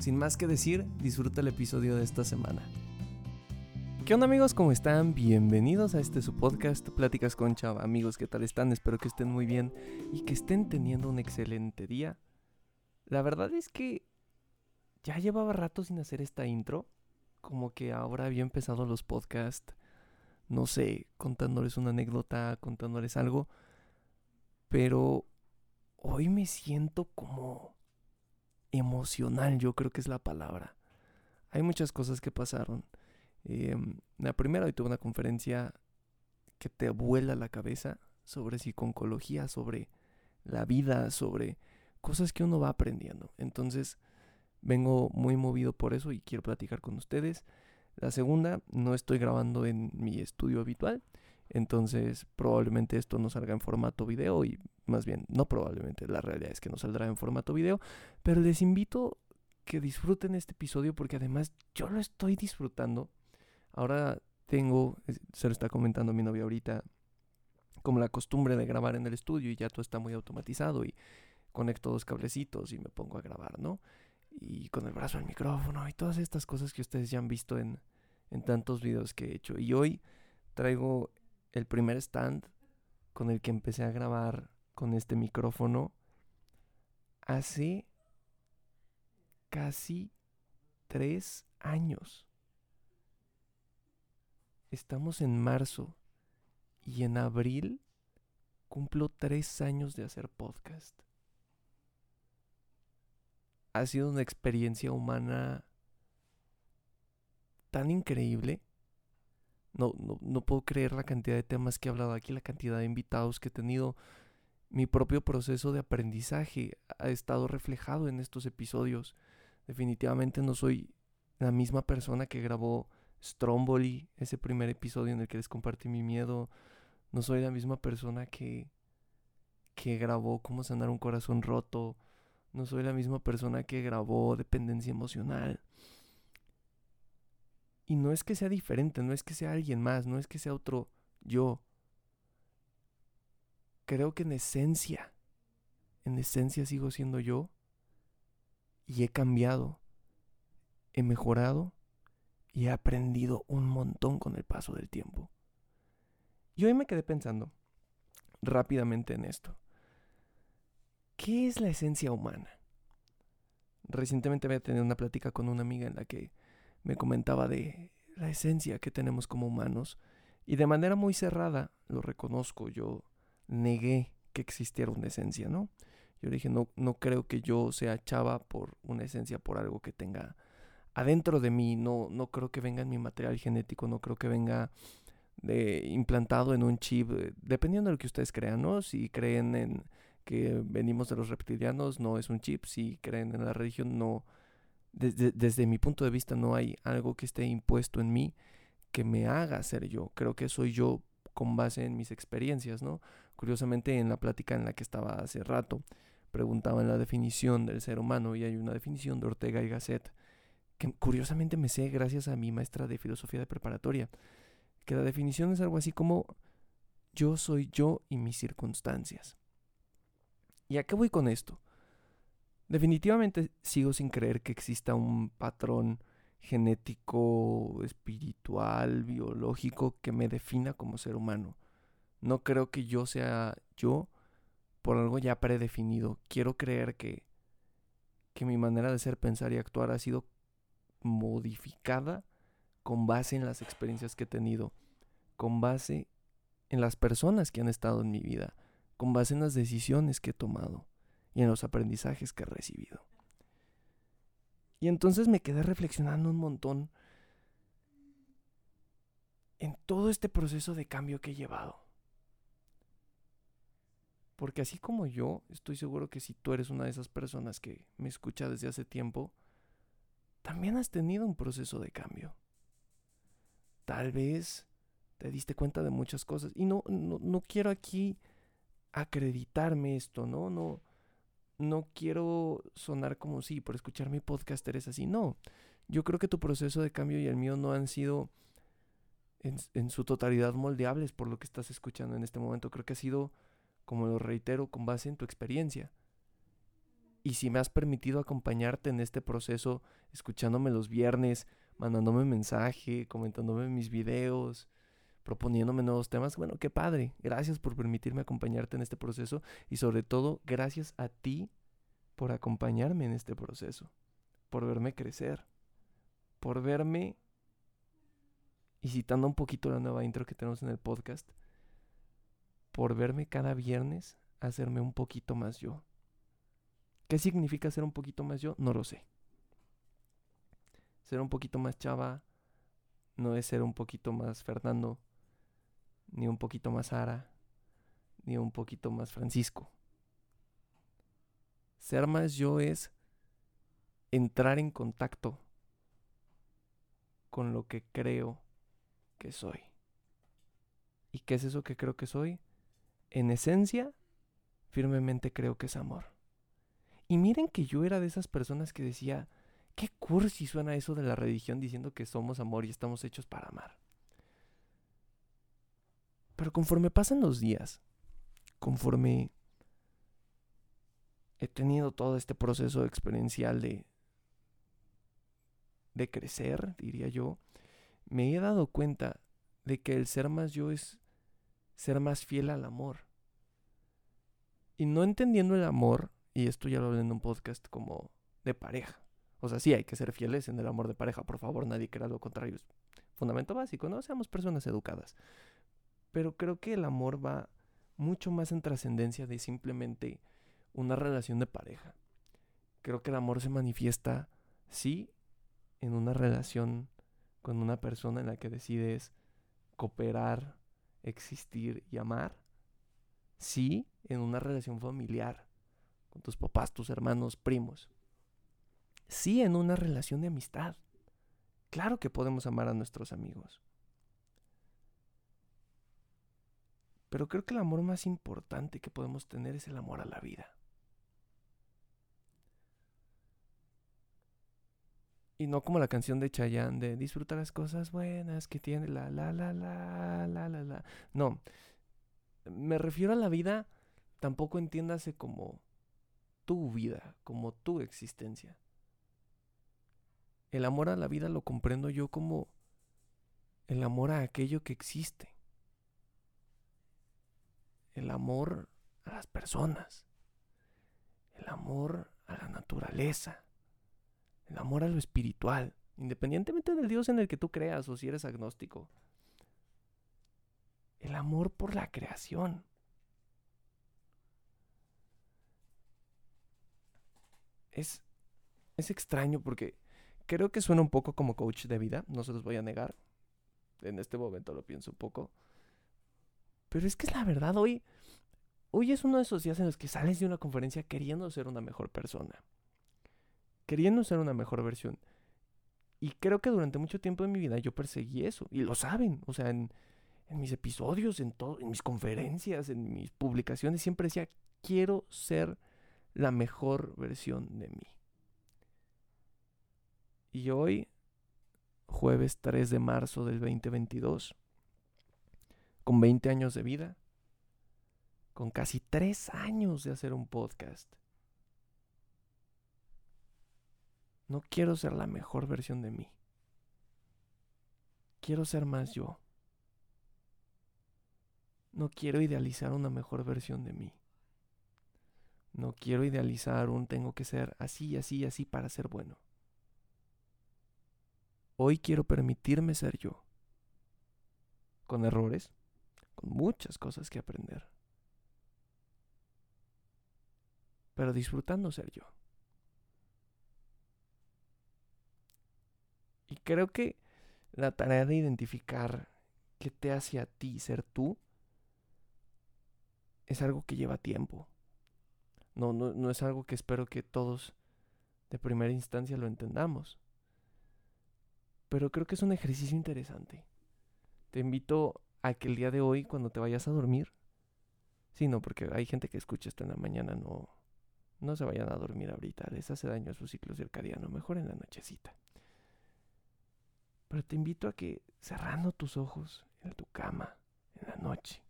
Sin más que decir, disfruta el episodio de esta semana. ¿Qué onda amigos? ¿Cómo están? Bienvenidos a este su podcast, Pláticas con Chava. Amigos, ¿qué tal están? Espero que estén muy bien y que estén teniendo un excelente día. La verdad es que ya llevaba rato sin hacer esta intro. Como que ahora había empezado los podcasts, no sé, contándoles una anécdota, contándoles algo. Pero hoy me siento como emocional, yo creo que es la palabra. Hay muchas cosas que pasaron. Em, la primera, hoy tuve una conferencia que te vuela la cabeza sobre psiconcología, sobre la vida, sobre cosas que uno va aprendiendo. Entonces, vengo muy movido por eso y quiero platicar con ustedes. La segunda, no estoy grabando en mi estudio habitual, entonces probablemente esto no salga en formato video y más bien, no probablemente, la realidad es que no saldrá en formato video, pero les invito que disfruten este episodio porque además yo lo estoy disfrutando. Ahora tengo, se lo está comentando mi novia ahorita, como la costumbre de grabar en el estudio y ya todo está muy automatizado y conecto dos cablecitos y me pongo a grabar, ¿no? Y con el brazo al micrófono y todas estas cosas que ustedes ya han visto en, en tantos videos que he hecho. Y hoy traigo el primer stand con el que empecé a grabar con este micrófono hace casi tres años. Estamos en marzo y en abril cumplo tres años de hacer podcast. Ha sido una experiencia humana tan increíble no, no, no puedo creer la cantidad de temas que he hablado aquí, la cantidad de invitados que he tenido. Mi propio proceso de aprendizaje ha estado reflejado en estos episodios. Definitivamente no soy la misma persona que grabó Stromboli, ese primer episodio en el que les compartí mi miedo. No soy la misma persona que, que grabó Cómo sanar un corazón roto. No soy la misma persona que grabó Dependencia emocional. Y no es que sea diferente, no es que sea alguien más, no es que sea otro yo. Creo que en esencia, en esencia sigo siendo yo y he cambiado, he mejorado y he aprendido un montón con el paso del tiempo. Y hoy me quedé pensando rápidamente en esto. ¿Qué es la esencia humana? Recientemente había tenido una plática con una amiga en la que me comentaba de la esencia que tenemos como humanos y de manera muy cerrada, lo reconozco, yo negué que existiera una esencia, ¿no? Yo dije, no, no creo que yo sea chava por una esencia, por algo que tenga adentro de mí, no, no creo que venga en mi material genético, no creo que venga de, implantado en un chip, eh, dependiendo de lo que ustedes crean, ¿no? Si creen en que venimos de los reptilianos, no es un chip, si creen en la religión, no, desde, mi punto de vista no hay algo que esté impuesto en mí que me haga ser yo. Creo que soy yo con base en mis experiencias, ¿no? Curiosamente en la plática en la que estaba hace rato, preguntaban la definición del ser humano y hay una definición de Ortega y Gasset que curiosamente me sé gracias a mi maestra de filosofía de preparatoria, que la definición es algo así como yo soy yo y mis circunstancias. ¿Y a qué voy con esto? Definitivamente sigo sin creer que exista un patrón genético, espiritual, biológico que me defina como ser humano. No creo que yo sea yo por algo ya predefinido. Quiero creer que, que mi manera de ser, pensar y actuar ha sido modificada con base en las experiencias que he tenido, con base en las personas que han estado en mi vida, con base en las decisiones que he tomado y en los aprendizajes que he recibido. Y entonces me quedé reflexionando un montón en todo este proceso de cambio que he llevado. Porque así como yo, estoy seguro que si tú eres una de esas personas que me escucha desde hace tiempo, también has tenido un proceso de cambio. Tal vez te diste cuenta de muchas cosas. Y no, no, no quiero aquí acreditarme esto, ¿no? No, no quiero sonar como si por escuchar mi podcast eres así. No, yo creo que tu proceso de cambio y el mío no han sido en, en, su totalidad moldeables por lo que estás escuchando en este momento. Creo que ha sido, como lo reitero, con base en tu experiencia. Y si me has permitido acompañarte en este proceso, escuchándome los viernes, mandándome mensaje, comentándome mis videos, proponiéndome nuevos temas, bueno, qué padre. Gracias por permitirme acompañarte en este proceso y sobre todo gracias a ti por acompañarme en este proceso, por verme crecer, por verme, y citando un poquito la nueva intro que tenemos en el podcast, por verme cada viernes hacerme un poquito más yo. ¿Qué significa ser un poquito más yo? No lo sé. Ser un poquito más chava no es ser un poquito más Fernando, ni un poquito más Sara, ni un poquito más Francisco. Ser más yo es entrar en contacto con lo que creo que soy. ¿Y qué es eso que creo que soy? En esencia, firmemente creo que es amor. Y miren que yo era de esas personas que decía, qué cursi suena eso de la religión diciendo que somos amor y estamos hechos para amar. Pero conforme pasan los días, conforme he tenido todo este proceso experiencial de, de crecer, diría yo, me he dado cuenta de que el ser más yo es ser más fiel al amor. Y no entendiendo el amor, y esto ya lo hablé en un podcast como de pareja. O sea, sí hay que ser fieles en el amor de pareja, por favor, nadie crea lo contrario. Es fundamento básico, no seamos personas educadas. Pero creo que el amor va mucho más en trascendencia de simplemente una relación de pareja. Creo que el amor se manifiesta, sí, en una relación con una persona en la que decides cooperar, existir y amar. Sí, en una relación familiar, con tus papás, tus hermanos, primos. Sí, en una relación de amistad. Claro que podemos amar a nuestros amigos. Pero creo que el amor más importante que podemos tener es el amor a la vida. Y no como la canción de Chayanne de disfrutar las cosas buenas que tiene la la la la la la la. No. Me refiero a la vida, tampoco entiéndase como tu vida, como tu existencia. El amor a la vida lo comprendo yo como el amor a aquello que existe el amor a las personas, el amor a la naturaleza, el amor a lo espiritual, independientemente del Dios en el que tú creas o si eres agnóstico. El amor por la creación. Es, es extraño porque creo que suena un poco como coach de vida, no se los voy a negar. En este momento lo pienso un poco. Pero es que es la verdad, hoy, hoy es uno de esos días en los que sales de una conferencia queriendo ser una mejor persona. Queriendo ser una mejor versión. Y creo que durante mucho tiempo de mi vida yo perseguí eso. Y lo saben. O sea, en, mis episodios, en, todo, en mis conferencias, en mis publicaciones, siempre decía, quiero ser la mejor versión de mí. Y hoy, jueves 3 de marzo del 2022, con 20 años de vida, con casi 3 años de hacer un podcast. No quiero ser la mejor versión de mí. Quiero ser más yo. No quiero idealizar una mejor versión de mí. No quiero idealizar un tengo que ser así, así, así para ser bueno. Hoy quiero permitirme ser yo. Con errores, muchas cosas que aprender. Pero disfrutando ser yo. Y creo que la tarea de identificar qué te hace a ti ser tú es algo que lleva tiempo. No, no, no es algo que espero que todos de primera instancia lo entendamos. Pero creo que es un ejercicio interesante. Te invito a que el día de hoy, cuando te vayas a dormir, sí, no, porque hay gente que escucha esto en la mañana, no, no se vayan a dormir ahorita, les hace daño a su ciclo circadiano, mejor en la nochecita. Pero te invito a que cerrando tus ojos en tu cama, en la noche,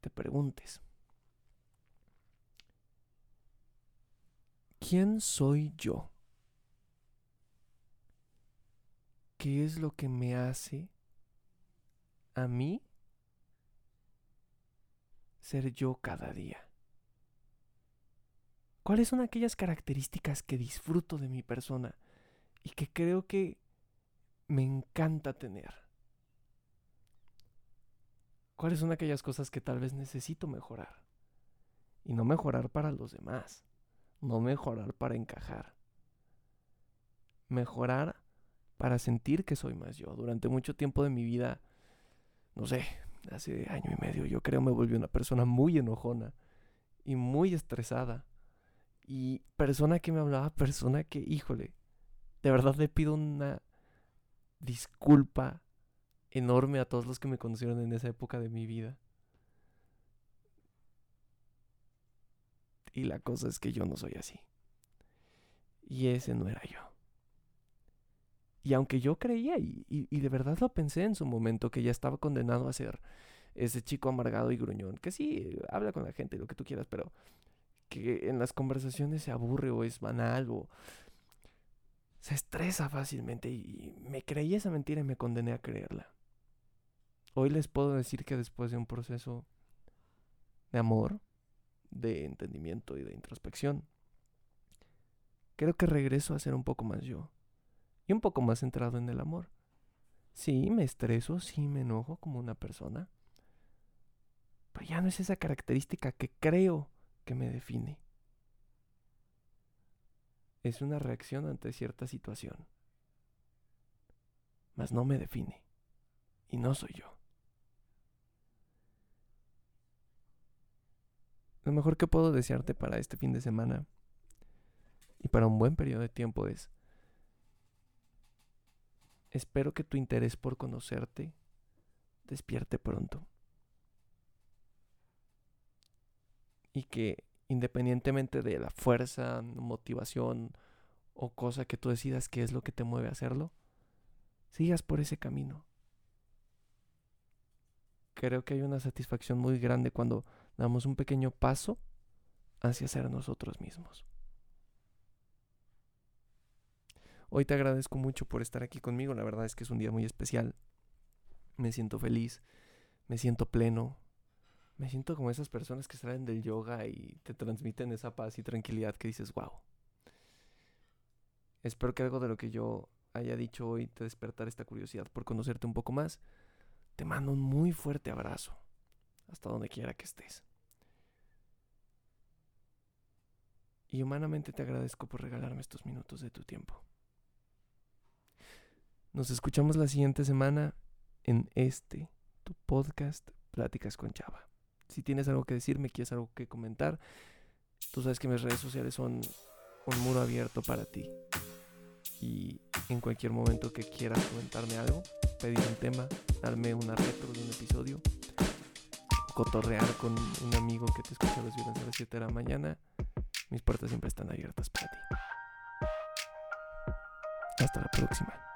te preguntes, ¿quién soy yo? ¿Qué es lo que me hace a mí ser yo cada día? ¿Cuáles son aquellas características que disfruto de mi persona y que creo que me encanta tener? ¿Cuáles son aquellas cosas que tal vez necesito mejorar? Y no mejorar para los demás, no mejorar para encajar. Mejorar para sentir que soy más yo. Durante mucho tiempo de mi vida, no sé, hace año y medio, yo creo me volví una persona muy enojona y muy estresada y persona que me hablaba, persona que, híjole, de verdad le pido una disculpa enorme a todos los que me conocieron en esa época de mi vida. Y la cosa es que yo no soy así. Y ese no era yo. Y aunque yo creía, y, y, de verdad lo pensé en su momento, que ya estaba condenado a ser ese chico amargado y gruñón, que sí, habla con la gente, lo que tú quieras, pero que en las conversaciones se aburre o es banal o se estresa fácilmente y me creí esa mentira y me condené a creerla. Hoy les puedo decir que después de un proceso de amor, de entendimiento y de introspección, creo que regreso a ser un poco más yo y un poco más centrado en el amor. Sí, me estreso, sí me enojo como una persona, pero ya no es esa característica que creo que me define. Es una reacción ante cierta situación. Mas no me define. Y no soy yo. Lo mejor que puedo desearte para este fin de semana y para un buen periodo de tiempo es, espero que tu interés por conocerte despierte pronto. Y que independientemente de la fuerza, motivación o cosa que tú decidas que es lo que te mueve a hacerlo, sigas por ese camino. Creo que hay una satisfacción muy grande cuando damos un pequeño paso hacia ser nosotros mismos. Hoy te agradezco mucho por estar aquí conmigo, la verdad es que es un día muy especial. Me siento feliz, me siento pleno, me siento como esas personas que salen del yoga y te transmiten esa paz y tranquilidad que dices, wow. Espero que algo de lo que yo haya dicho hoy te despertar esta curiosidad por conocerte un poco más. Te mando un muy fuerte abrazo, hasta donde quiera que estés. Y humanamente te agradezco por regalarme estos minutos de tu tiempo. Nos escuchamos la siguiente semana en este, tu podcast Pláticas con Chava. Si tienes algo que decirme, quieres algo que comentar, tú sabes que mis redes sociales son un muro abierto para ti. Y en cualquier momento que quieras comentarme algo, pedir un tema, darme una retro de un episodio, cotorrear con un amigo que te escucha los viernes a las 7 de la mañana, mis puertas siempre están abiertas para ti. Hasta la próxima.